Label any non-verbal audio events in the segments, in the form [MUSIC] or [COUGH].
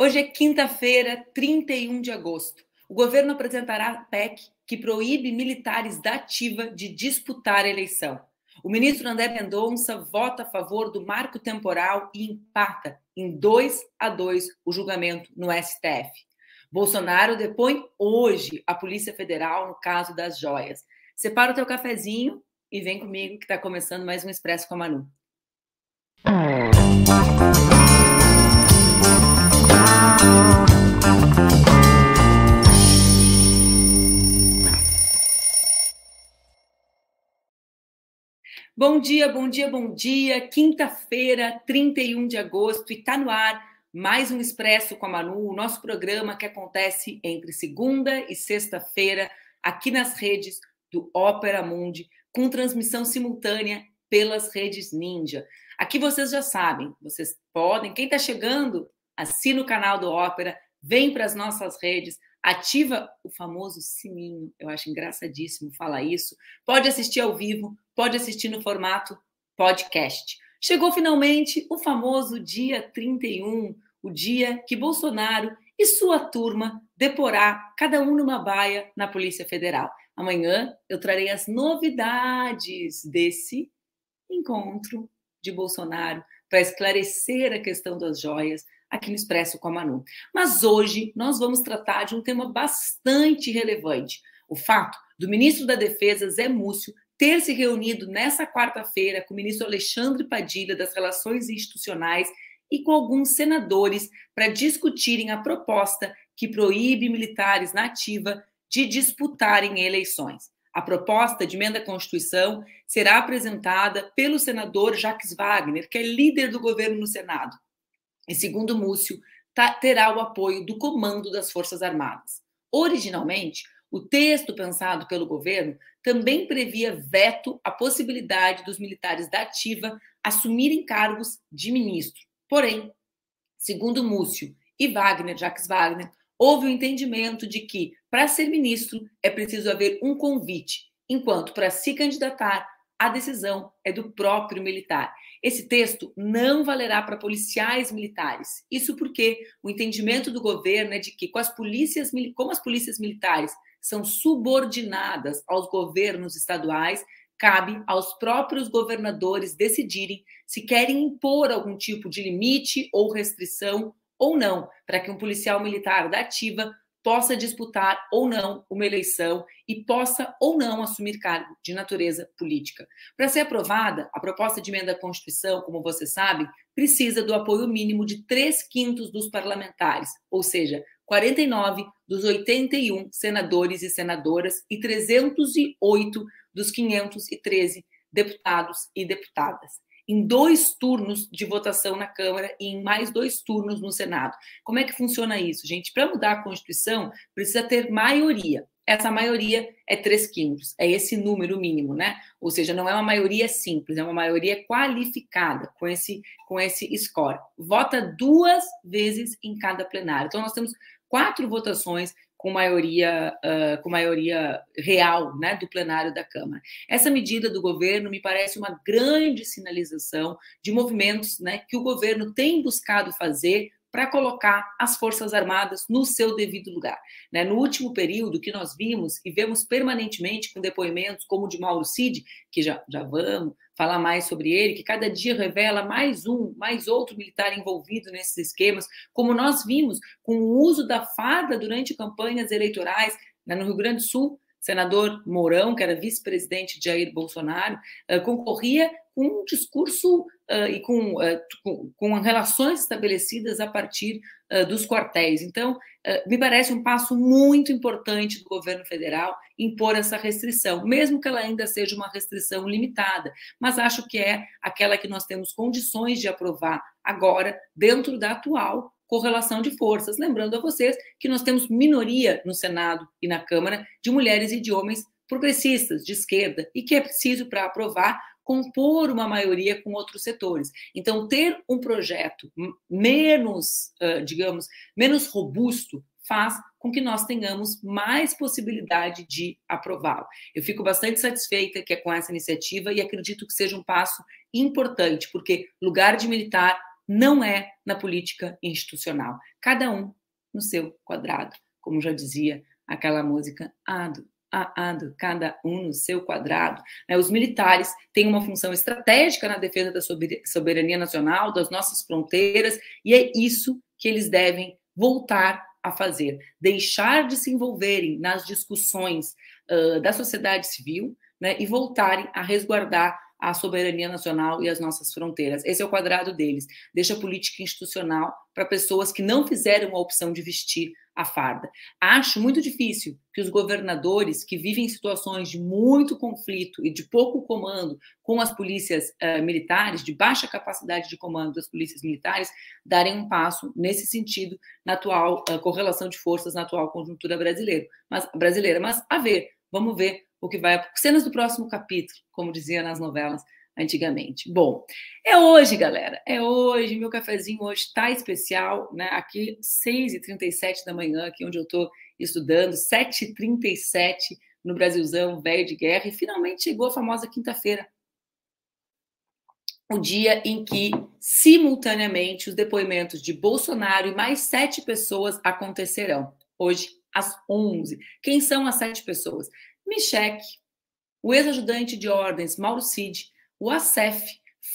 Hoje é quinta-feira, 31 de agosto. O governo apresentará a PEC que proíbe militares da ativa de disputar a eleição. O ministro André Mendonça vota a favor do marco temporal e empata em 2 a 2 o julgamento no STF. Bolsonaro depõe hoje a Polícia Federal no caso das joias. Separa o teu cafezinho e vem comigo que está começando mais um Expresso com a Manu. Bom dia, bom dia, bom dia. Quinta-feira, 31 de agosto, e está no ar mais um Expresso com a Manu, o nosso programa que acontece entre segunda e sexta-feira, aqui nas redes do Ópera Mundi, com transmissão simultânea pelas redes Ninja. Aqui vocês já sabem, vocês podem, quem está chegando, assina o canal do Ópera, vem para as nossas redes, ativa o famoso sininho, eu acho engraçadíssimo falar isso. Pode assistir ao vivo, pode assistir no formato podcast. Chegou finalmente o famoso dia 31, o dia que Bolsonaro e sua turma deporá cada um numa baia na Polícia Federal. Amanhã eu trarei as novidades desse encontro de Bolsonaro para esclarecer a questão das joias aqui no Expresso com a Manu. Mas hoje nós vamos tratar de um tema bastante relevante: o fato do ministro da Defesa, Zé Múcio, ter se reunido nessa quarta-feira com o ministro Alexandre Padilha das Relações Institucionais e com alguns senadores para discutirem a proposta que proíbe militares na ativa de disputarem eleições. A proposta de emenda à Constituição será apresentada pelo senador Jacques Wagner, que é líder do governo no Senado. E, segundo Múcio, terá o apoio do comando das Forças Armadas. Originalmente, o texto pensado pelo governo também previa veto à possibilidade dos militares da ativa assumirem cargos de ministro. Porém, segundo Múcio e Wagner, Jacques Wagner, houve o um entendimento de que, para ser ministro, é preciso haver um convite, enquanto para se candidatar, a decisão é do próprio militar. Esse texto não valerá para policiais militares. Isso porque o entendimento do governo é de que, com as polícias, como as polícias militares são subordinadas aos governos estaduais, cabe aos próprios governadores decidirem se querem impor algum tipo de limite ou restrição ou não, para que um policial militar da ativa possa disputar ou não uma eleição e possa ou não assumir cargo de natureza política. Para ser aprovada, a proposta de emenda à Constituição, como você sabe, precisa do apoio mínimo de três quintos dos parlamentares, ou seja, 49 dos 81 senadores e senadoras e 308 dos 513 deputados e deputadas. Em dois turnos de votação na Câmara e em mais dois turnos no Senado. Como é que funciona isso, gente? Para mudar a Constituição, precisa ter maioria. Essa maioria é três quintos, é esse número mínimo, né? Ou seja, não é uma maioria simples, é uma maioria qualificada com esse, com esse score. Vota duas vezes em cada plenário. Então, nós temos quatro votações com maioria, uh, com maioria real né, do plenário da Câmara. Essa medida do governo me parece uma grande sinalização de movimentos né, que o governo tem buscado fazer para colocar as Forças Armadas no seu devido lugar. Né? No último período, que nós vimos e vemos permanentemente com depoimentos como o de Mauro Cid, que já, já vamos falar mais sobre ele, que cada dia revela mais um, mais outro militar envolvido nesses esquemas, como nós vimos com o uso da farda durante campanhas eleitorais né, no Rio Grande do Sul, senador Mourão, que era vice-presidente de Jair Bolsonaro, uh, concorria com um discurso uh, e com, uh, com, com, relações estabelecidas a partir dos quartéis. Então, me parece um passo muito importante do governo federal impor essa restrição, mesmo que ela ainda seja uma restrição limitada, mas acho que é aquela que nós temos condições de aprovar agora, dentro da atual correlação de forças. Lembrando a vocês que nós temos minoria no Senado e na Câmara de mulheres e de homens progressistas, de esquerda, e que é preciso, para aprovar, compor uma maioria com outros setores. Então, ter um projeto menos, digamos, menos robusto faz com que nós tenhamos mais possibilidade de aprová-lo. Eu fico bastante satisfeita que é com essa iniciativa e acredito que seja um passo importante, porque lugar de militar não é na política institucional. Cada um no seu quadrado, como já dizia aquela música Ado, Ado, cada um no seu quadrado. Né? Os militares têm uma função estratégica na defesa da soberania nacional, das nossas fronteiras, e é isso que eles devem voltar a fazer, deixar de se envolverem nas discussões uh, da sociedade civil né, e voltarem a resguardar a soberania nacional e as nossas fronteiras. Esse é o quadrado deles. Deixa a política institucional para pessoas que não fizeram a opção de vestir a farda. Acho muito difícil que os governadores que vivem em situações de muito conflito e de pouco comando com as polícias uh, militares, de baixa capacidade de comando das polícias militares, darem um passo nesse sentido na atual uh, correlação de forças na atual conjuntura brasileira. Mas brasileira, mas a ver, vamos ver o que vai. Cenas do próximo capítulo, como dizia nas novelas antigamente. Bom, é hoje, galera. É hoje. Meu cafezinho hoje está especial, né? Aqui, 6h37 da manhã, aqui onde eu estou estudando, 7h37 no Brasilzão, velho de guerra, e finalmente chegou a famosa quinta-feira. O dia em que, simultaneamente, os depoimentos de Bolsonaro e mais sete pessoas acontecerão. Hoje, às 11. Quem são as sete pessoas? Michek, o ex-ajudante de ordens Mauro Cid, o ASEF,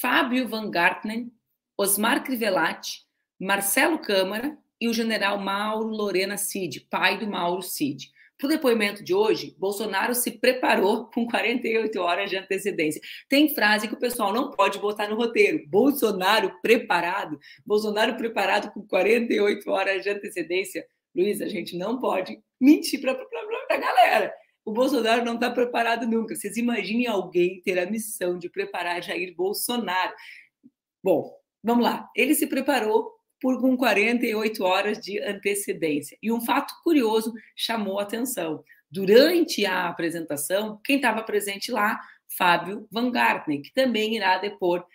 Fábio Van Gartnen, Osmar Crivellati, Marcelo Câmara e o general Mauro Lorena Cid, pai do Mauro Cid. Para o depoimento de hoje, Bolsonaro se preparou [LAUGHS] com 48 horas de antecedência. Tem frase que o pessoal não pode botar no roteiro. Bolsonaro preparado. Bolsonaro preparado com 48 horas de antecedência. Luiz, a gente não pode mentir para a galera. O Bolsonaro não está preparado nunca. Vocês imaginem alguém ter a missão de preparar Jair Bolsonaro. Bom, vamos lá. Ele se preparou por com 48 horas de antecedência. E um fato curioso chamou a atenção. Durante a apresentação, quem estava presente lá? Fábio Van Gartner, que também irá depor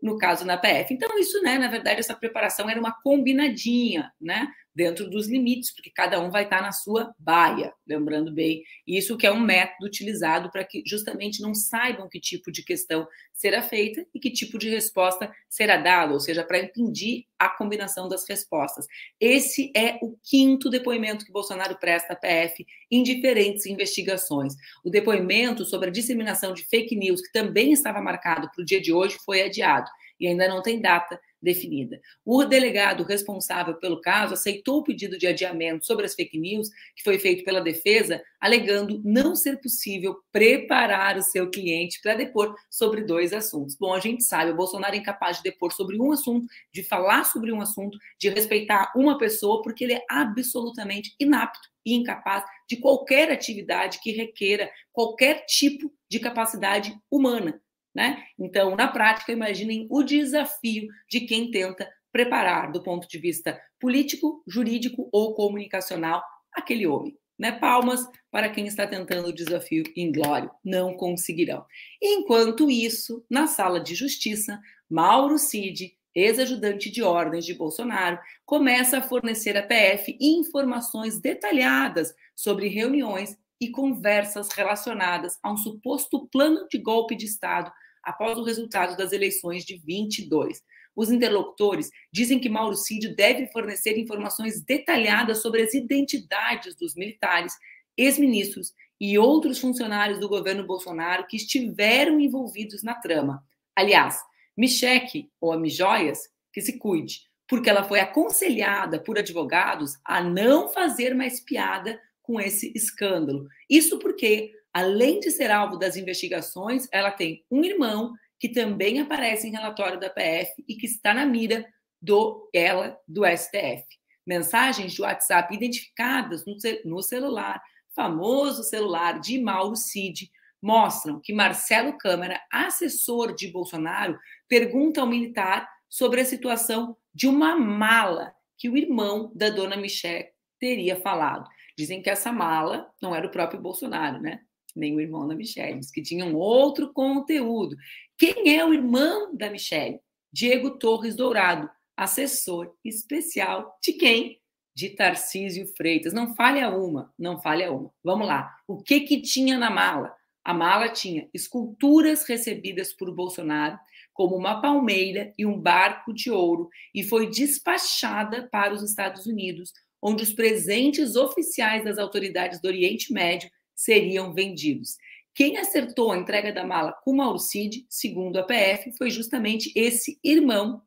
no caso na PF. Então, isso, né, na verdade, essa preparação era uma combinadinha, né? Dentro dos limites, porque cada um vai estar na sua baia, lembrando bem. Isso que é um método utilizado para que justamente não saibam que tipo de questão será feita e que tipo de resposta será dada, ou seja, para impedir a combinação das respostas. Esse é o quinto depoimento que Bolsonaro presta à PF em diferentes investigações. O depoimento sobre a disseminação de fake news, que também estava marcado para o dia de hoje, foi adiado e ainda não tem data definida. O delegado responsável pelo caso aceitou o pedido de adiamento sobre as fake news que foi feito pela defesa, alegando não ser possível preparar o seu cliente para depor sobre dois assuntos. Bom, a gente sabe, o Bolsonaro é incapaz de depor sobre um assunto, de falar sobre um assunto, de respeitar uma pessoa, porque ele é absolutamente inapto e incapaz de qualquer atividade que requeira qualquer tipo de capacidade humana. Né? Então, na prática, imaginem o desafio de quem tenta preparar, do ponto de vista político, jurídico ou comunicacional, aquele homem. Né? Palmas para quem está tentando o desafio inglório. Não conseguirão. Enquanto isso, na sala de justiça, Mauro Cid, ex-ajudante de ordens de Bolsonaro, começa a fornecer à PF informações detalhadas sobre reuniões e conversas relacionadas a um suposto plano de golpe de Estado após o resultado das eleições de 22. Os interlocutores dizem que Mauro Cid deve fornecer informações detalhadas sobre as identidades dos militares, ex-ministros e outros funcionários do governo Bolsonaro que estiveram envolvidos na trama. Aliás, Micheque, ou a Mijoias, que se cuide, porque ela foi aconselhada por advogados a não fazer mais piada com esse escândalo. Isso porque além de ser alvo das investigações, ela tem um irmão que também aparece em relatório da PF e que está na mira do ela do STF. Mensagens de WhatsApp identificadas no, celular, famoso celular de Mauro Cid, mostram que Marcelo Câmara, assessor de Bolsonaro, pergunta ao militar sobre a situação de uma mala que o irmão da dona Michelle teria falado. Dizem que essa mala não era o próprio Bolsonaro, né? Nem o irmão da Michelle, que tinham outro conteúdo. Quem é o irmão da Michelle? Diego Torres Dourado, assessor especial de quem? De Tarcísio Freitas. Não falha uma, não falha uma. Vamos lá. O que que tinha na mala? A mala tinha esculturas recebidas por Bolsonaro como uma palmeira e um barco de ouro e foi despachada para os Estados Unidos, onde os presentes oficiais das autoridades do Oriente Médio seriam vendidos. Quem acertou a entrega da mala com Mauro Cid, segundo a PF, foi justamente esse irmão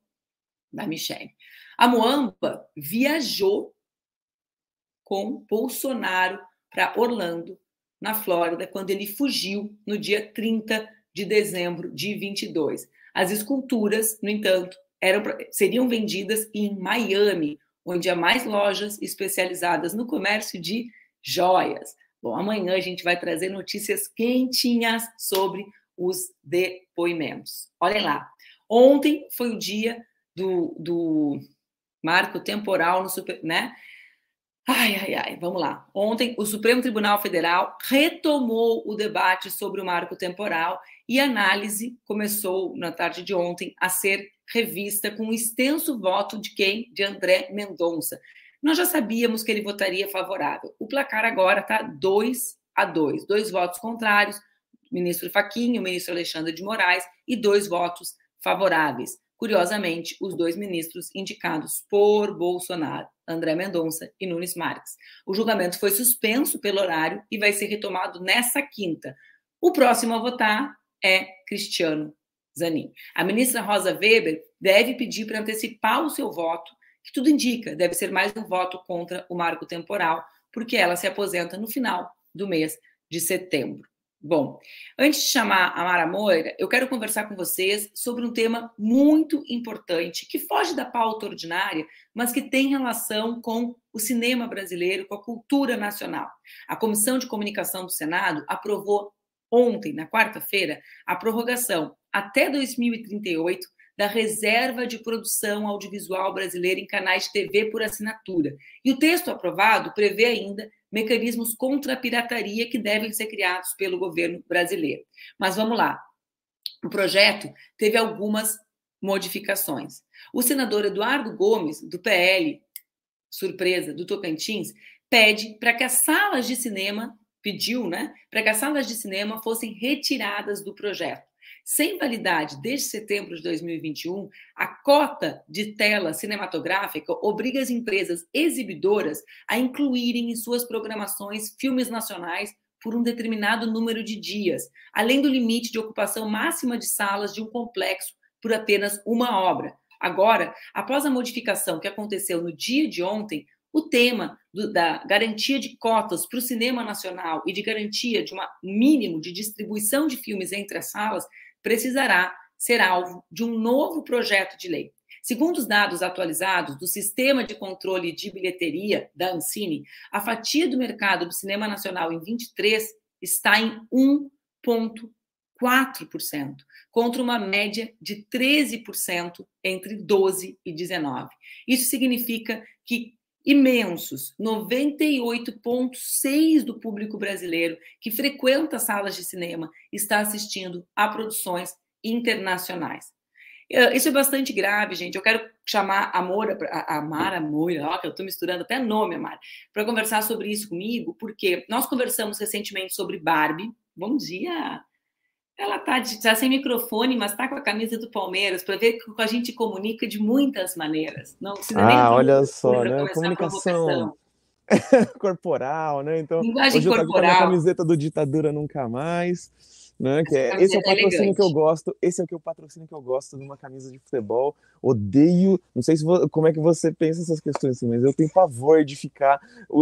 da Michelle. A Moamba viajou com Bolsonaro para Orlando, na Flórida, quando ele fugiu no dia 30 de dezembro de 22. As esculturas, no entanto, eram, seriam vendidas em Miami, onde há mais lojas especializadas no comércio de joias. Bom, amanhã a gente vai trazer notícias quentinhas sobre os depoimentos. Olhem lá. Ontem foi o dia do, do marco temporal no super, né? Ai, ai, ai, vamos lá. Ontem, o Supremo Tribunal Federal retomou o debate sobre o marco temporal e a análise começou na tarde de ontem a ser revista com um extenso voto de quem? De André Mendonça. Nós já sabíamos que ele votaria favorável. O placar agora está 2 a 2, dois votos contrários, o ministro Faquinha, o ministro Alexandre de Moraes e dois votos favoráveis. Curiosamente, os dois ministros indicados por Bolsonaro, André Mendonça e Nunes Marques. O julgamento foi suspenso pelo horário e vai ser retomado nessa quinta. O próximo a votar é Cristiano Zanin. A ministra Rosa Weber deve pedir para antecipar o seu voto, que tudo indica deve ser mais um voto contra o marco temporal, porque ela se aposenta no final do mês de setembro. Bom, antes de chamar a Mara Moira, eu quero conversar com vocês sobre um tema muito importante, que foge da pauta ordinária, mas que tem relação com o cinema brasileiro, com a cultura nacional. A Comissão de Comunicação do Senado aprovou ontem, na quarta-feira, a prorrogação até 2038 da reserva de produção audiovisual brasileira em canais de TV por assinatura. E o texto aprovado prevê ainda mecanismos contra a pirataria que devem ser criados pelo governo brasileiro. Mas vamos lá. O projeto teve algumas modificações. O senador Eduardo Gomes, do PL, surpresa, do Tocantins, pede para que as salas de cinema, pediu, né, para que as salas de cinema fossem retiradas do projeto. Sem validade desde setembro de 2021, a cota de tela cinematográfica obriga as empresas exibidoras a incluírem em suas programações filmes nacionais por um determinado número de dias, além do limite de ocupação máxima de salas de um complexo por apenas uma obra. Agora, após a modificação que aconteceu no dia de ontem, o tema do, da garantia de cotas para o cinema nacional e de garantia de um mínimo de distribuição de filmes entre as salas precisará ser alvo de um novo projeto de lei. Segundo os dados atualizados do Sistema de Controle de Bilheteria da Ancine, a fatia do mercado do cinema nacional em 23 está em 1,4%, contra uma média de 13% entre 12 e 19. Isso significa que imensos, 98,6% do público brasileiro que frequenta salas de cinema está assistindo a produções internacionais. Eh, isso é bastante grave, gente. Eu quero chamar a Moura, a Mara Moura, ó, que eu estou misturando até nome, Mara, para conversar sobre isso comigo, porque nós conversamos recentemente sobre Barbie. Bom dia! Ela está tá sem microfone, mas está com a camisa do Palmeiras, para ver que a gente comunica de muitas maneiras. Não precisa ah, nem olha só, né? Comunicação [LAUGHS] corporal, né? Então, Linguagem hoje corporal. eu com a camiseta do Ditadura Nunca Mais. Né? Que é, esse é o patrocínio que eu gosto. Esse é o que o patrocínio que eu gosto de uma camisa de futebol. Odeio. Não sei se como é que você pensa essas questões assim, mas eu tenho pavor de ficar.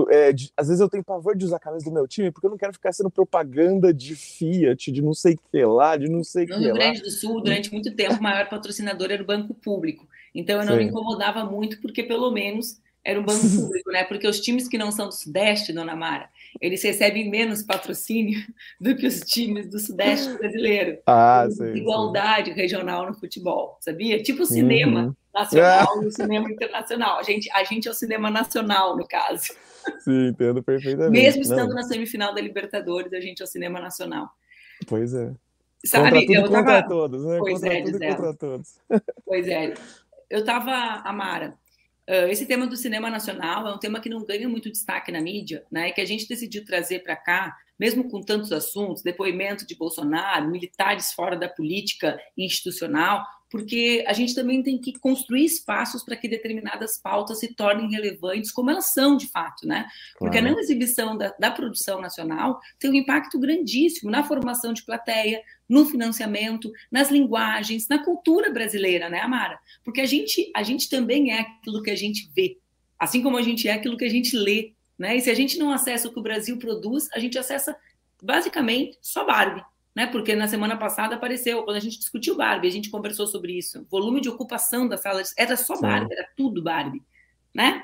É, de, às vezes eu tenho pavor de usar a camisa do meu time porque eu não quero ficar sendo propaganda de Fiat, de não sei o que lá, de não sei o que lá. No Rio Grande do Sul, durante muito tempo, o maior patrocinador era o Banco Público. Então eu não Sim. me incomodava muito porque pelo menos era um banco [LAUGHS] público, né? Porque os times que não são do Sudeste, Dona Mara, eles recebem menos patrocínio [LAUGHS] do que os times do Sudeste brasileiro. Ah, sim, Igualdade sim. regional no futebol, sabia? Tipo o cinema uhum. nacional e o cinema internacional. A gente, a gente é o cinema nacional, no caso. [LAUGHS] Sim, entendo perfeitamente. Mesmo estando Não. na semifinal da Libertadores, a gente é o cinema nacional. Pois é. Sabe, contra tudo, tava... contra todos, né? Pois contra é, tudo contra todos. Pois é. Eu tava, Amara, esse tema do cinema nacional é um tema que não ganha muito destaque na mídia, né? Que a gente decidiu trazer para cá, mesmo com tantos assuntos, depoimento de Bolsonaro, militares fora da política institucional, porque a gente também tem que construir espaços para que determinadas pautas se tornem relevantes, como elas são de fato, né? Porque claro. a não exibição da, da, produção nacional tem um impacto grandíssimo na formação de plateia, no financiamento, nas linguagens, na cultura brasileira, né, Amara? Porque a gente, a gente também é aquilo que a gente vê, assim como a gente é aquilo que a gente lê, né? E se a gente não acessa o que o Brasil produz, a gente acessa basicamente só Barbie né? Porque na semana passada apareceu, quando a gente discutiu Barbie, a gente conversou sobre isso. Volume de ocupação da sala era só Barbie, Sim. era tudo Barbie, né?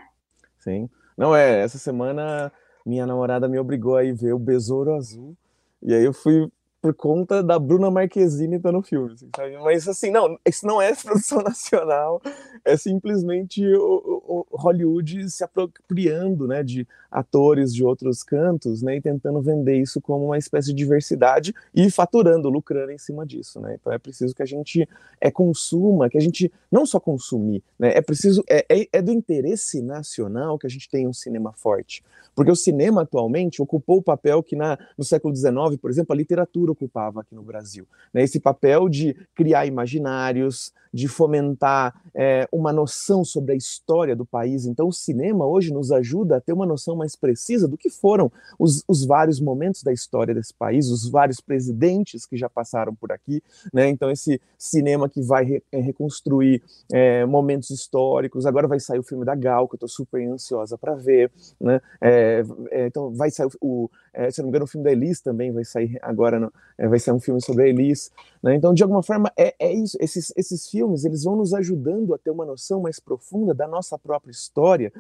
Sim. Não é, essa semana minha namorada me obrigou a ir ver o Besouro Azul. E aí eu fui por conta da Bruna Marquezine estar no filme, assim, sabe? Mas assim, não, isso não é [LAUGHS] produção nacional, é simplesmente o, o, Hollywood se apropriando, né, de atores de outros cantos, né, e tentando vender isso como uma espécie de diversidade e faturando, lucrando em cima disso, né? Então é preciso que a gente é consuma, que a gente não só consumir, né? É preciso é, é, é do interesse nacional que a gente tenha um cinema forte, porque o cinema atualmente ocupou o papel que na, no século XIX, por exemplo, a literatura ocupava aqui no Brasil. Né? Esse papel de criar imaginários, de fomentar é, uma noção sobre a história do país. Então, o cinema hoje nos ajuda a ter uma noção mais precisa do que foram os, os vários momentos da história desse país, os vários presidentes que já passaram por aqui. Né? Então, esse cinema que vai re, é, reconstruir é, momentos históricos. Agora vai sair o filme da Gal, que eu estou super ansiosa para ver. Né? É, é, então, vai sair o, é, se não me engano, o filme da Elis também vai sair agora, no, é, vai sair um filme sobre a Elis. Né? Então, de alguma forma, é, é isso. Esses, esses filmes, eles vão nos ajudando a ter uma noção mais profunda da nossa própria história,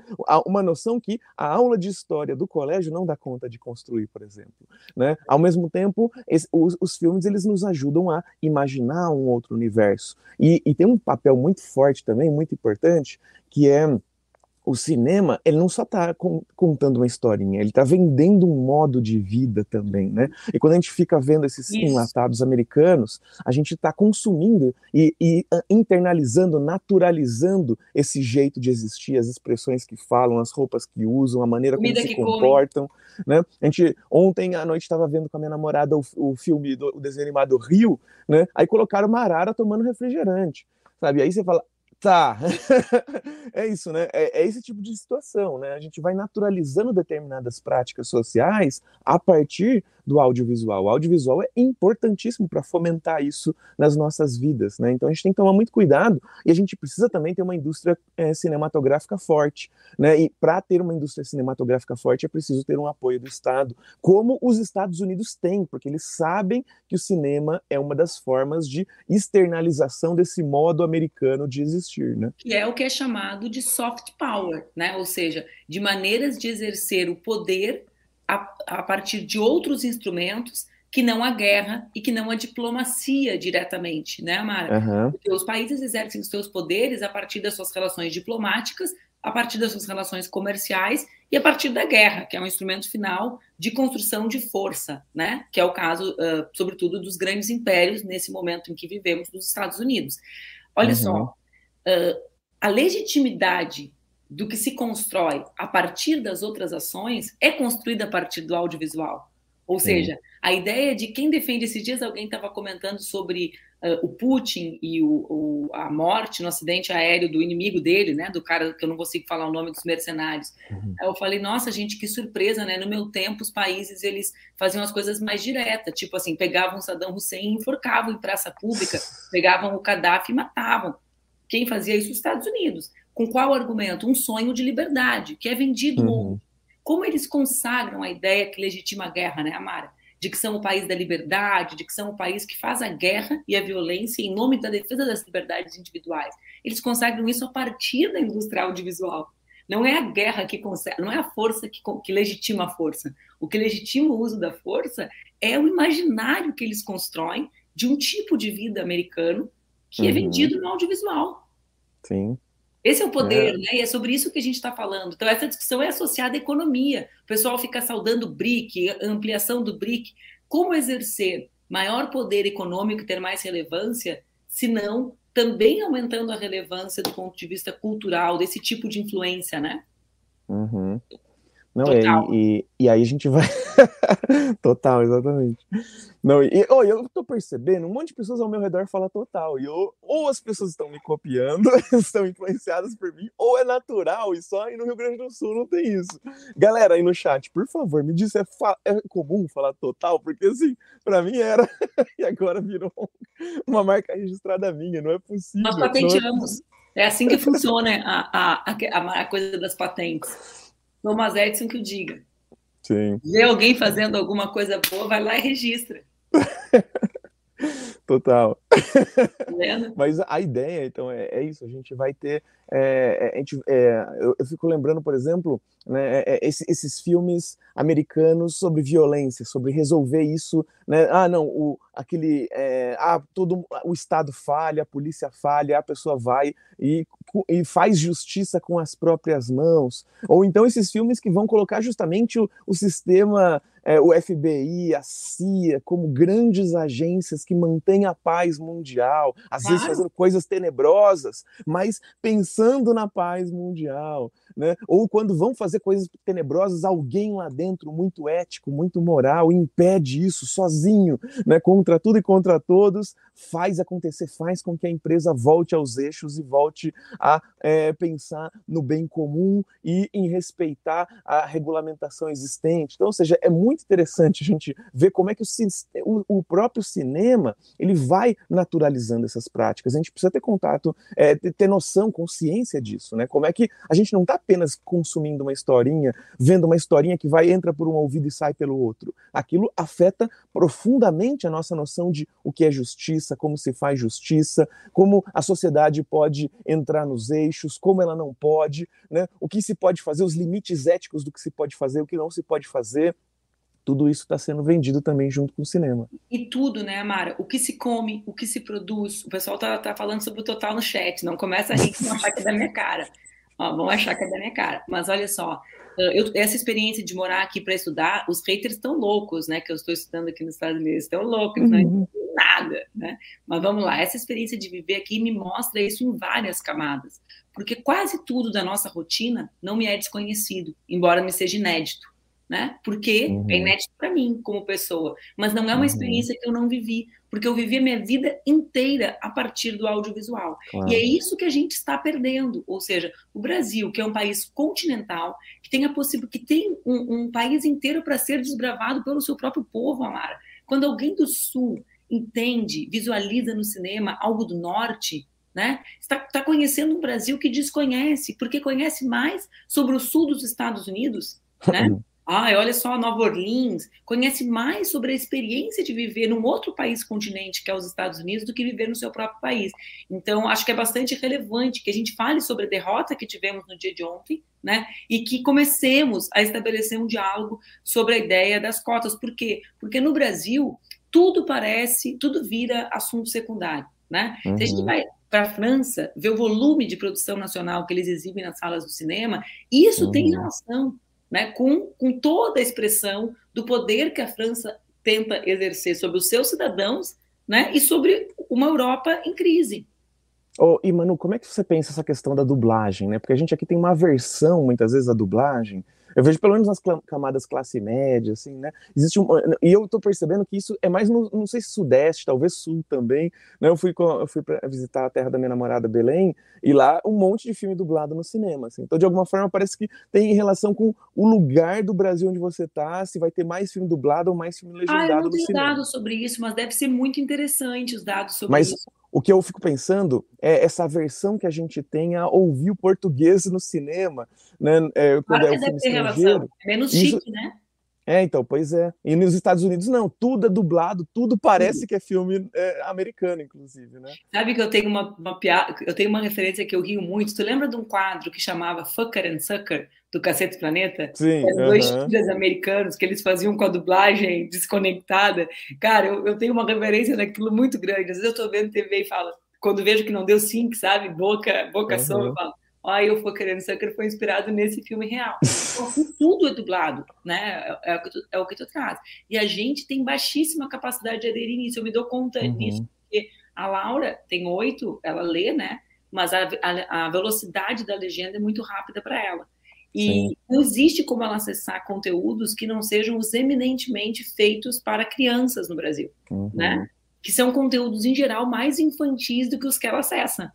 uma noção que a aula de história do colégio não dá conta de construir, por exemplo. Né? Ao mesmo tempo, esse, os, os, filmes, eles nos ajudam a imaginar um outro universo. E, e tem um papel muito forte também, muito importante, que é o cinema, ele não só está contando uma historinha, ele está vendendo um modo de vida também, né? E quando a gente fica vendo esses Isso. enlatados americanos, a gente está consumindo e, e, ah, internalizando, naturalizando esse jeito de existir, as expressões que falam, as roupas que usam, a maneira como se comportam, come. né? A gente, ontem à noite estava vendo com a minha namorada o, o filme, do, o desenho animado Rio, né? Aí colocaram uma arara tomando refrigerante, sabe? Aí você fala, Tá. [LAUGHS] é isso, né? É, é, esse tipo de situação, né? A gente vai naturalizando determinadas práticas sociais a partir do audiovisual. O audiovisual é importantíssimo para fomentar isso nas nossas vidas, né? Então a gente tem que tomar muito cuidado e a gente precisa também ter uma indústria é, cinematográfica forte, né? E para ter uma indústria cinematográfica forte é preciso ter um apoio do Estado, como os Estados Unidos têm, porque eles sabem que o cinema é uma das formas de externalização desse modo americano de existir, né? Que é o que é chamado de soft power, né? Ou seja, de maneiras de exercer o poder a, a partir de outros instrumentos que não a guerra e que não a diplomacia diretamente, né, Amara? Uhum. Porque os países exercem os seus poderes a partir das suas relações diplomáticas, a partir das suas relações comerciais e a partir da guerra, que é um instrumento final de construção de força, né? Que é o caso, uh, sobretudo, dos grandes impérios nesse momento em que vivemos nos Estados Unidos. Olha uhum. só, uh, a legitimidade do que se constrói a partir das outras ações é construída a partir do audiovisual. Ou seja, a ideia de quem defende esses dias, alguém estava comentando sobre uh, o Putin e o, o, a morte no acidente aéreo do inimigo dele, né, do cara que eu não consigo falar o nome dos mercenários. Uhum. Eu falei, nossa, gente, que surpresa, né? No meu tempo, os países eles faziam as coisas mais diretas, tipo assim, pegavam Saddam Hussein e enforcavam em praça pública, pegavam o Gaddafi e matavam. Quem fazia isso? Os Estados Unidos. Com qual argumento? Um sonho de liberdade, que é vendido uhum. Como eles consagram a ideia que legitima a guerra, né, Amara? De que são o país da liberdade, de que são o país que faz a guerra e a violência em nome da defesa das liberdades individuais. Eles consagram isso a partir da indústria audiovisual. Não é a guerra que consegue, não é a força que, que legitima a força. O que legitima o uso da força é o imaginário que eles constroem de um tipo de vida americano que é uhum. é vendido no audiovisual. Sim. Esse é o poder, é. né? E é sobre isso que a gente está falando. Então, essa discussão é associada à economia. O pessoal fica saudando o BRIC, ampliação do BRIC. Como exercer maior poder econômico e ter mais relevância, se não também aumentando a relevância do ponto de vista cultural, desse tipo de influência, né? Uhum. Não, é, e, e, aí a gente vai [LAUGHS] total, exatamente. Não, e oh, eu tô percebendo, um monte de pessoas ao meu redor fala total. E eu, ou as pessoas estão me copiando, [LAUGHS] estão influenciadas por mim, ou é natural, e só aí no Rio Grande do Sul não tem isso. Galera, aí no chat, por favor, me diz, é, é comum falar total? Porque assim, pra mim era, [LAUGHS] e agora virou uma marca registrada minha, não é possível. Nós patenteamos. É, é assim que funciona a, a, a coisa das patentes. Thomas Edison que o diga. Sim. Vê alguém fazendo alguma coisa boa, vai lá e registra. [LAUGHS] Total. Tá [LAUGHS] Mas a ideia, então, é, é, isso. A gente vai ter. É, é gente, é, eu, eu, fico lembrando, por exemplo, né, é, esse, esses filmes americanos sobre violência, sobre resolver isso. Né? Ah, não, o, aquele. ah, todo o Estado falha, a polícia falha, a pessoa vai e, e faz justiça com as próprias mãos. Ou então esses filmes que vão colocar justamente o, o sistema é, o FBI, a CIA, como grandes agências que mantêm a paz mundial, às claro. vezes fazendo coisas tenebrosas, mas pensando na paz mundial né? Ou quando vão fazer coisas tenebrosas, alguém lá dentro, muito ético, muito moral, impede isso sozinho, né? Contra tudo e contra todos, faz acontecer, faz com que a empresa volte aos eixos e volte a é, pensar no bem comum e em respeitar a regulamentação existente. Então, ou seja, é muito interessante a gente ver como é que o, o, próprio cinema ele vai naturalizando essas práticas. A gente precisa ter contato, é, ter noção, consciência disso, né? Como é que a gente não está apenas consumindo uma historinha, vendo uma historinha que vai entra por um ouvido e sai pelo outro. Aquilo afeta profundamente a nossa noção de o que é justiça, como se faz justiça, como a sociedade pode entrar nos eixos, como ela não pode, né? O que se pode fazer, os limites éticos do que se pode fazer, o que não se pode fazer tudo isso está sendo vendido também junto com o cinema. E tudo, né, Amara? O que se come, o que se produz. O pessoal tá, tá falando sobre o total no chat. Não começa a rir que não achar que é da minha cara. Ó, vão achar que é da minha cara. Mas olha só, eu, essa experiência de morar aqui para estudar, os haters estão loucos, né? Que eu estou estudando aqui nos Estados Unidos, estão loucos, uhum. não nada, né? Mas vamos lá, essa experiência de viver aqui me mostra isso em várias camadas, porque quase tudo da nossa rotina não me é desconhecido, embora me seja inédito né? Porque uhum. é inédito para mim como pessoa, mas não é uma uhum. experiência que eu não vivi, porque eu vivi a minha vida inteira a partir do audiovisual. Claro. E é isso que a gente está perdendo. Ou seja, o Brasil, que é um país continental, que tem a possível, que tem um, um país inteiro para ser desbravado pelo seu próprio povo, Amara. Quando alguém do sul entende, visualiza no cinema algo do norte, né? Está, está conhecendo um Brasil que desconhece, porque conhece mais sobre o sul dos Estados Unidos, né? [LAUGHS] Ai, olha só, Nova Orleans conhece mais sobre a experiência de viver num outro país continente, que é os Estados Unidos, do que viver no seu próprio país. Então, acho que é bastante relevante que a gente fale sobre a derrota que tivemos no dia de ontem, né? E que comecemos a estabelecer um diálogo sobre a ideia das cotas. Por quê? Porque no Brasil, tudo parece, tudo vira assunto secundário, né? Uhum. Se a gente uhum. vai para a França, ver o volume de produção nacional que eles exibem nas salas do cinema, isso uhum. tem relação né, com, com toda a expressão do poder que a França tenta exercer sobre os seus cidadãos né, e sobre uma Europa em crise. Oh, e Manu, como é que você pensa essa questão da dublagem, né? Porque a gente aqui tem uma versão, muitas vezes, da dublagem, eu vejo pelo menos nas camadas classe média, assim, né? Existe um, e eu tô percebendo que isso é mais no, não sei se sudeste, talvez sul também, né? Eu fui, eu fui para visitar a terra da minha namorada Belém e lá um monte de filme dublado no cinema, assim. Então de alguma forma parece que tem relação com o lugar do Brasil onde você tá, se vai ter mais filme dublado ou mais filme legendado ah, eu não tenho cinema. dados sobre isso, mas deve ser muito interessante os dados sobre mas, isso. O que eu fico pensando é essa versão que a gente tem a ouvir o português no cinema, né? É, quando claro é filme estrangeiro. É menos chique, Isso... né? É, então, pois é. E nos Estados Unidos, não, tudo é dublado, tudo parece que é filme é, americano, inclusive, né? Sabe que eu tenho uma, uma piada, eu tenho uma referência que eu rio muito. Tu lembra de um quadro que chamava Fucker and Sucker, do Cacete Planeta? Sim. Eram dois filhos americanos que eles faziam com a dublagem desconectada. Cara, eu, eu tenho uma referência naquilo muito grande. Às vezes eu tô vendo TV e falo, quando vejo que não deu sync, sabe? Boca, boca uhum. som, eu falo, Olha, eu for querendo Sucker foi inspirado nesse filme real. Então, tudo é dublado, né? É, é, o que tu, é o que tu traz. E a gente tem baixíssima capacidade de aderir nisso. Eu me dou conta uhum. disso, porque a Laura tem oito, ela lê, né? Mas a, a, a velocidade da legenda é muito rápida para ela. E Sim. não existe como ela acessar conteúdos que não sejam os eminentemente feitos para crianças no Brasil, uhum. né? Que são conteúdos, em geral, mais infantis do que os que ela acessa.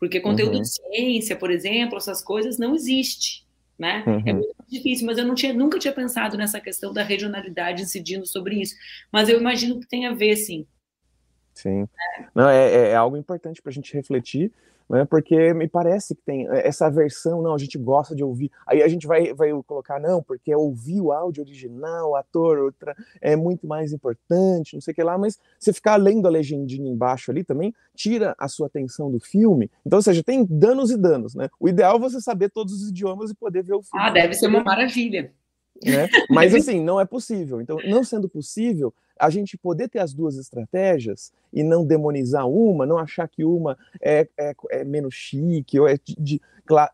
Porque conteúdo uhum. de ciência, por exemplo, essas coisas, não existe, né? É uhum. É muito difícil, mas eu não tinha, nunca tinha pensado nessa questão da regionalidade incidindo sobre isso. Mas eu imagino que tem a ver, sim. Sim. É. Não, é, é algo importante para a gente refletir, né? Porque me parece que tem eh, essa versão, não, a gente gosta de ouvir. Aí a gente vai, vai colocar, não, porque ouvir o áudio original, o ator, outra, é muito mais importante, não sei o que lá, mas você ficar lendo a legendinha embaixo ali também tira a sua atenção do filme. Então, ou seja, tem danos e danos, né? O ideal é você saber todos os idiomas e poder ver o filme. Ah, deve ser uma maravilha. Né? Mas assim, não é possível. Então, não sendo possível, a gente poder ter as duas estratégias e não demonizar uma, não achar que uma é, é, é menos chique, ou é de, de,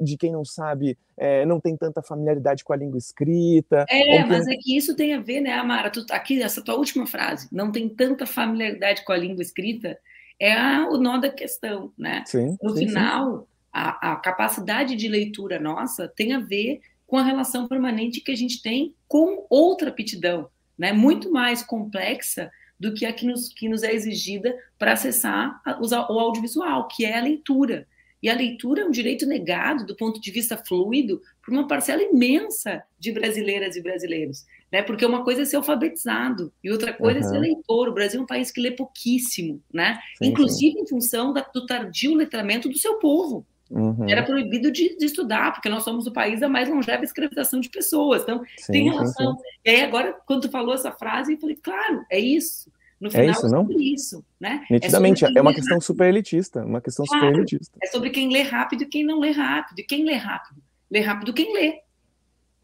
de quem não sabe, é, não tem tanta familiaridade com a língua escrita. É, mas é que isso tem a ver, né, Amara? Tu, aqui, essa tua última frase, não tem tanta familiaridade com a língua escrita, é a, o nó da questão, né? Sim, no sim, final, sim. A, a capacidade de leitura nossa tem a ver com a relação permanente que a gente tem com outra aptidão né, muito mais complexa do que a que nos, que nos é exigida para acessar a, o audiovisual, que é a leitura. E a leitura é um direito negado do ponto de vista fluido por uma parcela imensa de brasileiras e brasileiros. Né? Porque uma coisa é ser alfabetizado e outra coisa uhum. é ser leitor. O Brasil é um país que lê pouquíssimo, né? Sim, inclusive sim. em função da, do tardio letramento do seu povo. Uhum. Era proibido de, de, estudar, porque nós somos o país da mais longeva escravização de pessoas. Então, sim, tem relação. Sim, sim. E aí, agora, quando tu falou essa frase, eu falei, claro, é isso. No é final, é isso, não? É isso, né? Nitidamente, é, é uma questão rápido. super elitista, uma questão claro, super elitista. É sobre quem lê rápido e quem não lê rápido. E quem lê rápido? Lê rápido quem lê.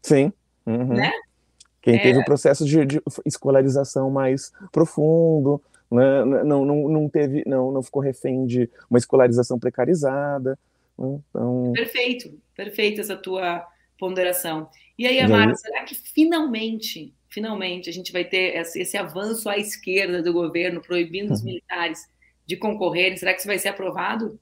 Sim. Uhum. Né? Quem teve o é. processo de, de, escolarização mais profundo, né? não, não, não, teve, não, não ficou refém de uma escolarização precarizada. Então... Perfeito, perfeito essa tua ponderação. E aí, Amara, será que finalmente, finalmente a gente vai ter esse, esse avanço à esquerda do governo proibindo os uhum. militares de concorrerem? Será que isso vai ser aprovado?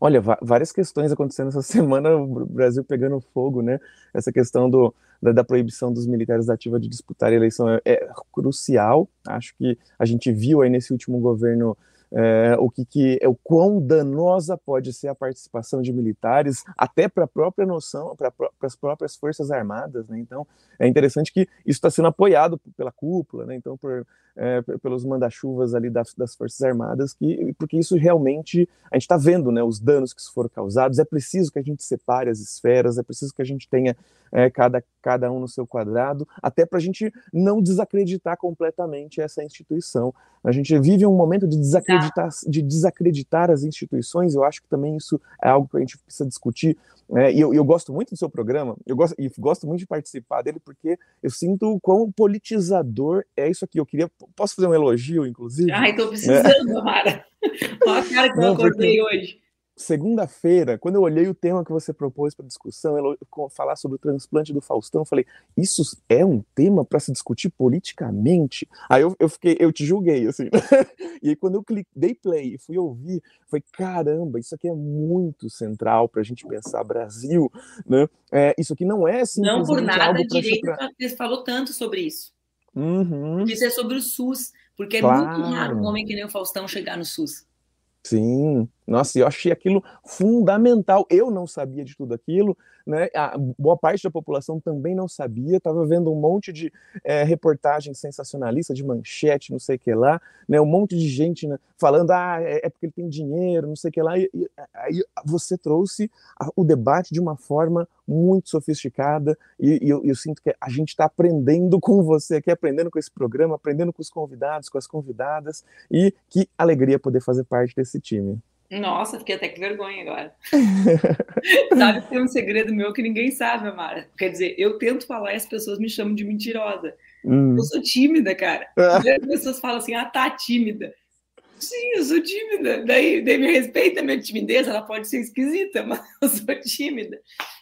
Olha, várias questões acontecendo essa [LAUGHS] semana, o Brasil pegando fogo, né? Essa questão do, da, da proibição dos militares da ativa de disputar a eleição é, é, crucial. Acho que a gente viu aí nesse último governo é, o que, que é o quão danosa pode ser a participação de militares, até para a própria noção, para as próprias forças armadas, né? Então é interessante que isso está sendo apoiado pela cúpula, né? Então por, é, pelos manda-chuvas ali das, das, forças armadas, que porque isso realmente a gente está vendo, né? Os danos que foram causados. É preciso que a gente separe as esferas, é preciso que a gente tenha é, cada cada um no seu quadrado, até para a gente não desacreditar completamente essa instituição. A gente vive um momento de desacreditar, de desacreditar as instituições, eu acho que também isso é algo que a gente precisa discutir, é, e eu, eu, gosto muito do seu programa, eu gosto, e gosto muito de participar dele, porque eu sinto o quão politizador é isso aqui. Eu queria. Posso fazer um elogio, inclusive? Ai, estou precisando, é. Mara. [LAUGHS] Olha a cara que Não, eu acordei porque... hoje segunda-feira, quando eu olhei o tema que você propôs para discussão, falar sobre o transplante do Faustão, eu falei, isso é um tema para se discutir politicamente? Aí eu, eu, fiquei, eu te julguei, assim. [LAUGHS] e aí quando eu cliquei, dei play e fui ouvir, foi caramba, isso aqui é muito central para a gente pensar Brasil, né? É, isso aqui não é simplesmente Não por nada, direito, pra... falou tanto sobre isso. Uhum. Isso é sobre o SUS, porque é claro. muito raro um homem que nem o Faustão chegar no SUS. Sim, nossa, eu achei aquilo fundamental. Eu não sabia de tudo aquilo, né? A boa parte da população também não sabia. Estava vendo um monte de é, reportagem sensacionalista, de manchete, não sei o que lá, né? Um monte de gente né, falando, ah, é, é porque ele tem dinheiro, não sei o que lá. E, e aí você trouxe o debate de uma forma muito sofisticada e, e eu, eu, sinto que a gente está aprendendo com você aqui, aprendendo com esse programa, aprendendo com os convidados, com as convidadas e que alegria poder fazer parte desse time. Nossa, fiquei até que vergonha agora. [LAUGHS] sabe que tem um segredo meu que ninguém sabe, Amara. Quer dizer, eu tento falar e as pessoas me chamam de mentirosa. Hum. Eu sou tímida, cara. [LAUGHS] As pessoas falam assim, ah, tá tímida. Sim, eu sou tímida. Daí, daí me respeita a minha timidez, ela pode ser esquisita, [LAUGHS] mas eu sou tímida.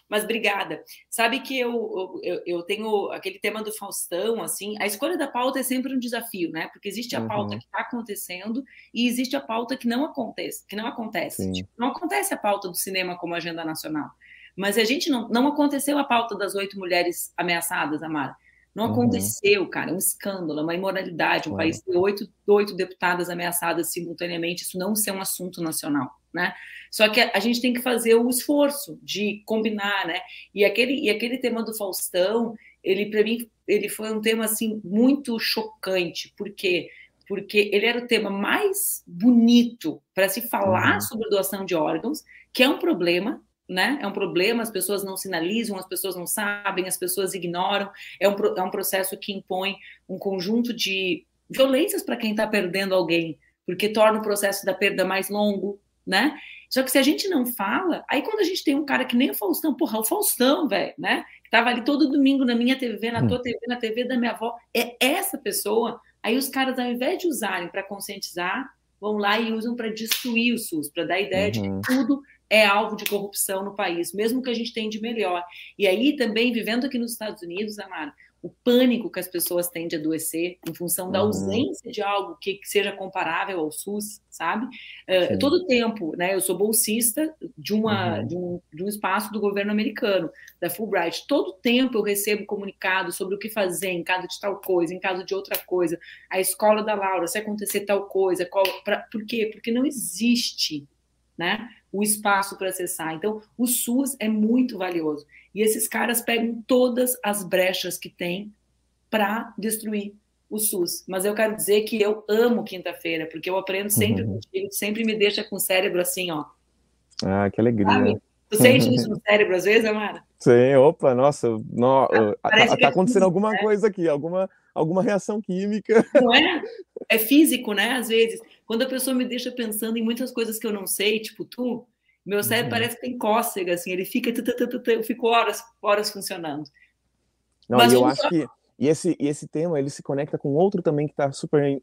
Mas obrigada. Sabe que eu, eu, eu tenho aquele tema do Faustão, assim, a escolha da pauta é sempre um desafio, né? Porque existe a uhum. pauta que está acontecendo e existe a pauta que não acontece, que não acontece. Tipo, não acontece a pauta do cinema como agenda nacional. Mas a gente não, não aconteceu a pauta das oito mulheres ameaçadas, Amara. Não uhum. aconteceu, cara, é um escândalo, é uma imoralidade. Um uhum. país ter oito, oito deputadas ameaçadas simultaneamente, isso não ser um assunto nacional, né? Só que a, a, gente tem que fazer o esforço de combinar, né? E aquele, e aquele tema do Faustão, ele para mim, ele foi um tema assim muito chocante, porque porque ele era o tema mais bonito para se falar uhum. sobre doação de órgãos, que é um problema, né? É um problema, as pessoas não sinalizam, as pessoas não sabem, as pessoas ignoram. É um, é um processo que impõe um conjunto de violências para quem está perdendo alguém, porque torna o processo da perda mais longo, né? Só que se a gente não fala, aí quando a gente tem um cara que nem o Faustão, porra, o Faustão, velho, né? Que tava ali todo domingo na minha TV, na hum. tua TV, na TV da minha avó, é essa pessoa. Aí os caras, ao invés de usarem para conscientizar, vão lá e usam para destruir o SUS, para dar a ideia uhum. de que uhum. tudo é alvo de corrupção no país, mesmo que a gente tenha de melhor. E aí também, vivendo aqui nos Estados Unidos, Amara, o pânico que as pessoas têm de adoecer em função da uhum. ausência de algo que, seja comparável ao SUS, sabe? Uh, todo tempo, né? Eu sou bolsista de, uma, uhum. de, um, de um espaço do governo americano, da Fulbright. Todo tempo eu recebo comunicado sobre o que fazer em caso de tal coisa, em caso de outra coisa. A escola da Laura, se acontecer tal coisa, qual, pra, por quê? Porque não existe né? O espaço para acessar. Então, o SUS é muito valioso. E esses caras pegam todas as brechas que tem para destruir o SUS. Mas eu quero dizer que eu amo quinta-feira, porque eu aprendo sempre uhum. contigo, sempre me deixa com o cérebro assim, ó. Ah, que alegria. Sabe? Tu sente isso no cérebro às vezes, Amara? Sim, opa, nossa, no, ah, tá, tá acontecendo é alguma né? coisa aqui, alguma, alguma reação química. Não é? [LAUGHS] É físico, né? Às vezes. Quando a pessoa me deixa pensando em muitas coisas que eu não sei, tipo tu, meu cérebro uhum. parece que tem cócega, assim, ele fica, eu fico horas, horas funcionando. Não, Mas eu acho só... que e esse, e esse tema ele se conecta com outro também que está super em,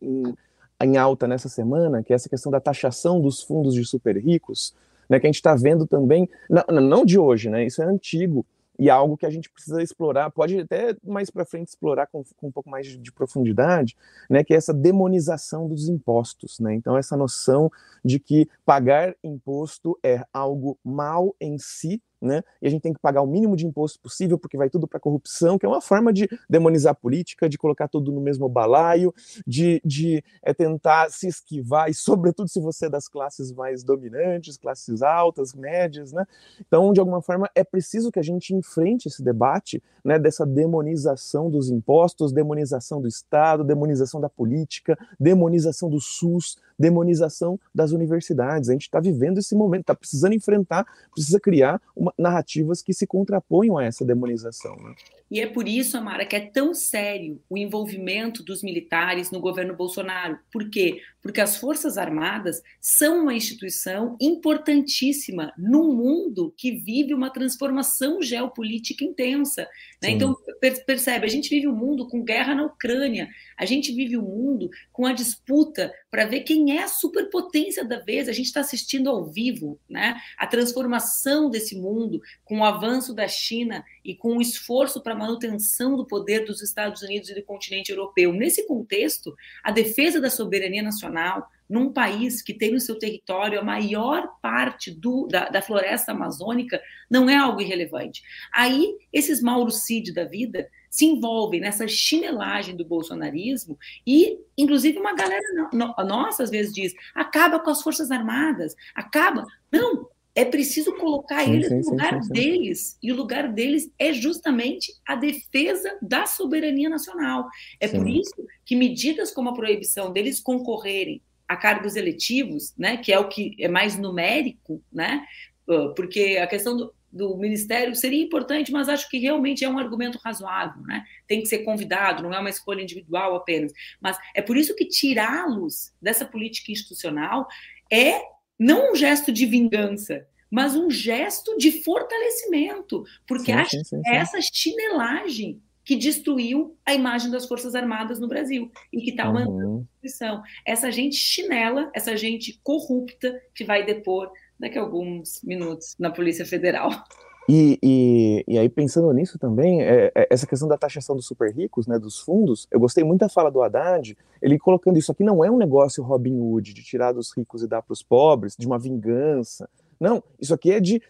em, alta nessa semana, que é essa questão da taxação dos fundos de super ricos, né, que a gente está vendo também, não, não de hoje, né, isso é antigo, e é algo que a gente precisa explorar, pode até mais para frente explorar com, com, um pouco mais de, de, profundidade, né, que é essa demonização dos impostos, né? Então essa noção de que pagar imposto é algo mal em si, né? E a gente tem que pagar o mínimo de imposto possível, porque vai tudo para corrupção, que é uma forma de demonizar a política, de colocar tudo no mesmo balaio, de, de é, tentar se esquivar, e sobretudo se você é das classes mais dominantes, classes altas, médias, né? Então, de alguma forma, é preciso que a gente enfrente esse debate, né, dessa demonização dos impostos, demonização do Estado, demonização da política, demonização do SUS, demonização das universidades. A gente está vivendo esse momento, está precisando enfrentar, precisa criar uma, narrativas que se contraponham a essa demonização. Né? E é por isso, Amara, que é tão sério o envolvimento dos militares no governo Bolsonaro. Por quê? Porque as Forças Armadas são uma instituição importantíssima num mundo que vive uma transformação geopolítica intensa. Né? Então, percebe, a gente vive um mundo com guerra na Ucrânia, a gente vive um mundo com a disputa para ver quem é a superpotência da vez. A gente está assistindo ao vivo né? a transformação desse mundo com o avanço da China e com o esforço para manutenção do poder dos Estados Unidos e do continente europeu. Nesse contexto, a defesa da soberania nacional, num país que tem no seu território a maior parte do, da, da, floresta amazônica, não é algo irrelevante. Aí, esses Mauro Cid da vida se envolvem nessa chinelagem do bolsonarismo e, inclusive, uma galera no, nossa às vezes diz: acaba com as Forças Armadas, acaba. Não, é preciso colocar sim, eles sim, no lugar sim, deles. E o lugar deles é justamente a defesa da soberania nacional. É por isso que medidas como a proibição deles concorrerem a cargos eletivos, né, que é o que é mais numérico, né, porque a questão do, do ministério seria importante, mas acho que realmente é um argumento razoável, né? Tem que ser convidado, não é uma escolha individual apenas. Mas é por isso que tirá-los dessa política institucional é não um gesto de vingança, mas um gesto de fortalecimento, porque sim, sim, sim, é essa chinelagem que destruiu a imagem das Forças Armadas no Brasil e que está uhum. mandando destruição. Essa gente chinela, essa gente corrupta que vai depor daqui a alguns minutos na Polícia Federal. E, e, e aí, pensando nisso também, é, é, essa questão da taxação dos super ricos, né, dos fundos, eu gostei muito da fala do Haddad, ele colocando isso aqui não é um negócio Robin Hood, de tirar dos ricos e dar para os pobres, de uma vingança. Não, isso aqui é de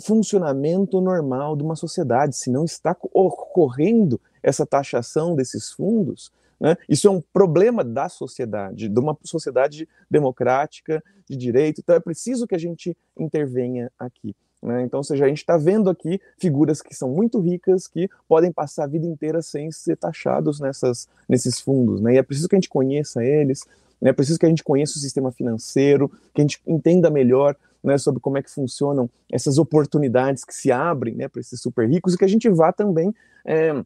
funcionamento normal de uma sociedade. Se não está ocorrendo essa taxação desses fundos, né, isso é um problema da sociedade, de uma sociedade democrática, de direito. Então é preciso que a gente intervenha aqui. Né? Então, ou seja, a gente está vendo aqui figuras que são muito ricas, que podem passar a vida inteira sem ser taxados nessas, nesses fundos. Né? E é preciso que a gente conheça eles, né? é preciso que a gente conheça o sistema financeiro, que a gente entenda melhor né, sobre como é que funcionam essas oportunidades que se abrem né, para esses super ricos e que a gente vá também é,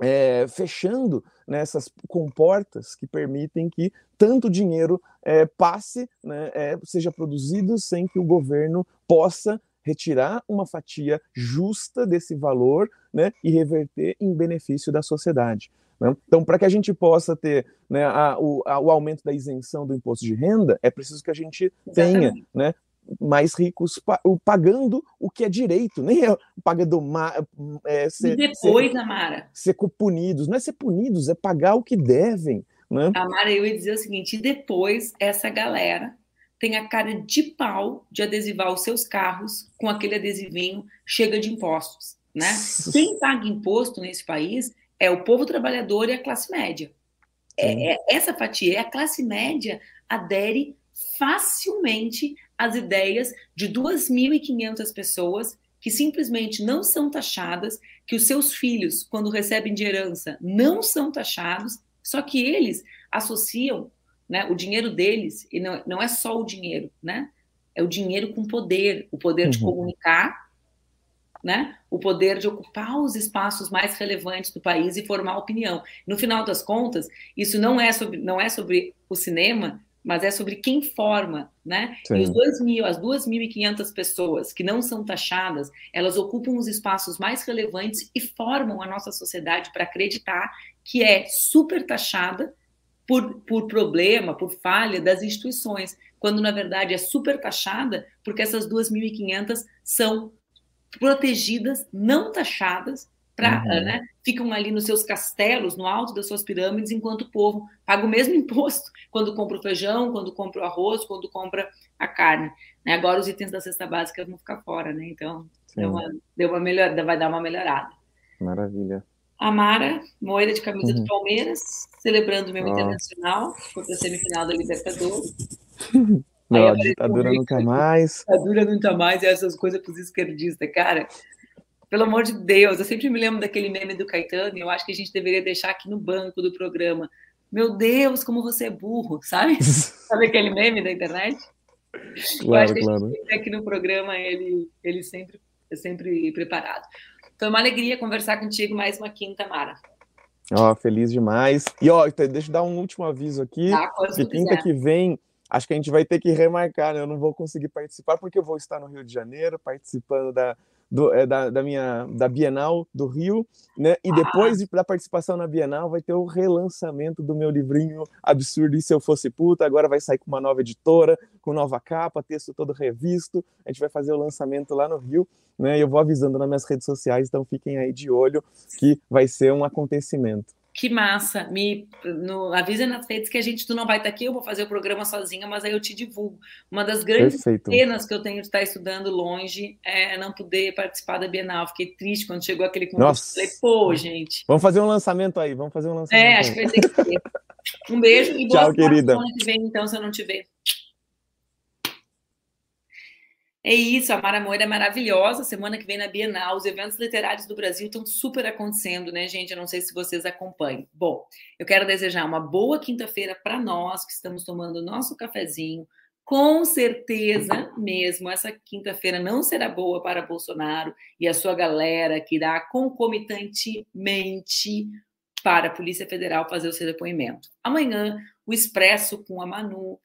é, fechando né, comportas que permitem que tanto dinheiro é, passe, né, é, seja produzido sem que o governo possa retirar uma fatia justa desse valor né, e reverter em benefício da sociedade. Né? Então, para que a gente possa ter né, a, o, a, o, aumento da isenção do imposto de renda, é preciso que a gente tenha né, mais ricos pagando o que é direito, nem é pagando é, ser, e depois, ser, Amara, ser punidos, não é ser punidos, é pagar o que devem. Né? Amara, eu ia dizer o seguinte: e depois essa galera tem a cara de pau de adesivar os seus carros com aquele adesivinho chega de impostos. Né? Quem paga imposto nesse país é o povo trabalhador e a classe média. É, é, essa fatia, é a classe média adere facilmente às ideias de 2.500 pessoas que simplesmente não são taxadas, que os seus filhos, quando recebem de herança, não são taxados, só que eles associam né? O dinheiro deles, e não, não é só o dinheiro, né? É o dinheiro com poder, o poder uhum. de comunicar, né? O poder de ocupar os espaços mais relevantes do país e formar opinião. No final das contas, isso não é sobre, não é sobre o cinema, mas é sobre quem forma, né? Sim. E os dois mil, as 2.500 pessoas que não são taxadas, elas ocupam os espaços mais relevantes e formam a nossa sociedade para acreditar que é super taxada por, por problema, por falha das instituições, quando na verdade é super taxada, porque essas 2.500 são protegidas, não taxadas, pra, uhum. né, ficam ali nos seus castelos, no alto das suas pirâmides, enquanto o povo paga o mesmo [LAUGHS] imposto quando compra o feijão, quando compra o arroz, quando compra a carne. Né? Agora os itens da cesta básica vão ficar fora, né? Então deu uma, deu uma melhor, vai dar uma melhorada. Maravilha. Amara Moira de camisa uhum. do Palmeiras, celebrando o meu internacional, foi para a semifinal da Libertadores. [LAUGHS] Não, a ditadura nunca mais. Ditadura nunca mais, e essas coisas para os esquerdistas, cara. Pelo amor de Deus, eu sempre me lembro daquele meme do Caetano, e eu acho que a gente deveria deixar aqui no banco do programa. Meu Deus, como você é burro, sabe? [LAUGHS] sabe aquele meme da internet? Claro, eu acho que claro. a gente tem aqui no programa ele, ele sempre, é sempre preparado. Foi uma alegria conversar contigo mais uma quinta, Mara. Ó, feliz demais. E ó, deixa eu dar um último aviso aqui. Tá, que quinta quiser. que vem, acho que a gente vai ter que remarcar, né? Eu não vou conseguir participar porque eu vou estar no Rio de Janeiro participando da do, é, da, da, minha da Bienal do Rio, né? E depois ah. da participação na Bienal vai ter o relançamento do meu livrinho Absurdo e se eu fosse puta. Agora vai sair com uma nova editora, com nova capa, texto todo revisto. A gente vai fazer o lançamento lá no Rio, né? E eu vou avisando nas minhas redes sociais, então fiquem aí de olho que vai ser um acontecimento. Que massa! Me no, avisa nas redes que a gente tu não vai estar aqui, eu vou fazer o programa sozinha, mas aí eu te divulgo. Uma das grandes Perfeito. penas que eu tenho de estar estudando longe é não poder participar da Bienal. Fiquei triste quando chegou aquele concurso. Falei, pô, gente. Vamos fazer um lançamento aí, vamos fazer um lançamento. É, acho que vai ter que ter. Um beijo e [LAUGHS] boa Tchau, querida. semana que vem, então, se eu não te ver. É isso, a Mara Moura é maravilhosa. Semana que vem na Bienal, os eventos literários do Brasil estão super acontecendo, né, gente? Eu não sei se vocês acompanham. Bom, eu quero desejar uma boa quinta-feira para nós que estamos tomando o nosso cafezinho. Com certeza mesmo, essa quinta-feira não será boa para Bolsonaro e a sua galera que irá concomitantemente para a Polícia Federal fazer o seu depoimento. Amanhã, o Expresso com a Manu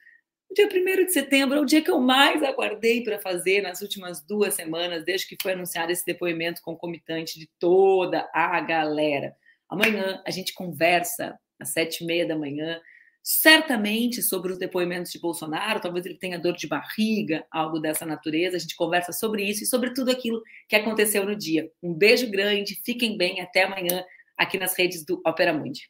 o dia 1 de setembro é o dia que eu mais aguardei para fazer nas últimas duas semanas, desde que foi anunciado esse depoimento concomitante de toda a galera. Amanhã a gente conversa às sete e meia da manhã, certamente sobre os depoimentos de Bolsonaro, talvez ele tenha dor de barriga, algo dessa natureza. A gente conversa sobre isso e sobre tudo aquilo que aconteceu no dia. Um beijo grande, fiquem bem, até amanhã aqui nas redes do Opera Mundi.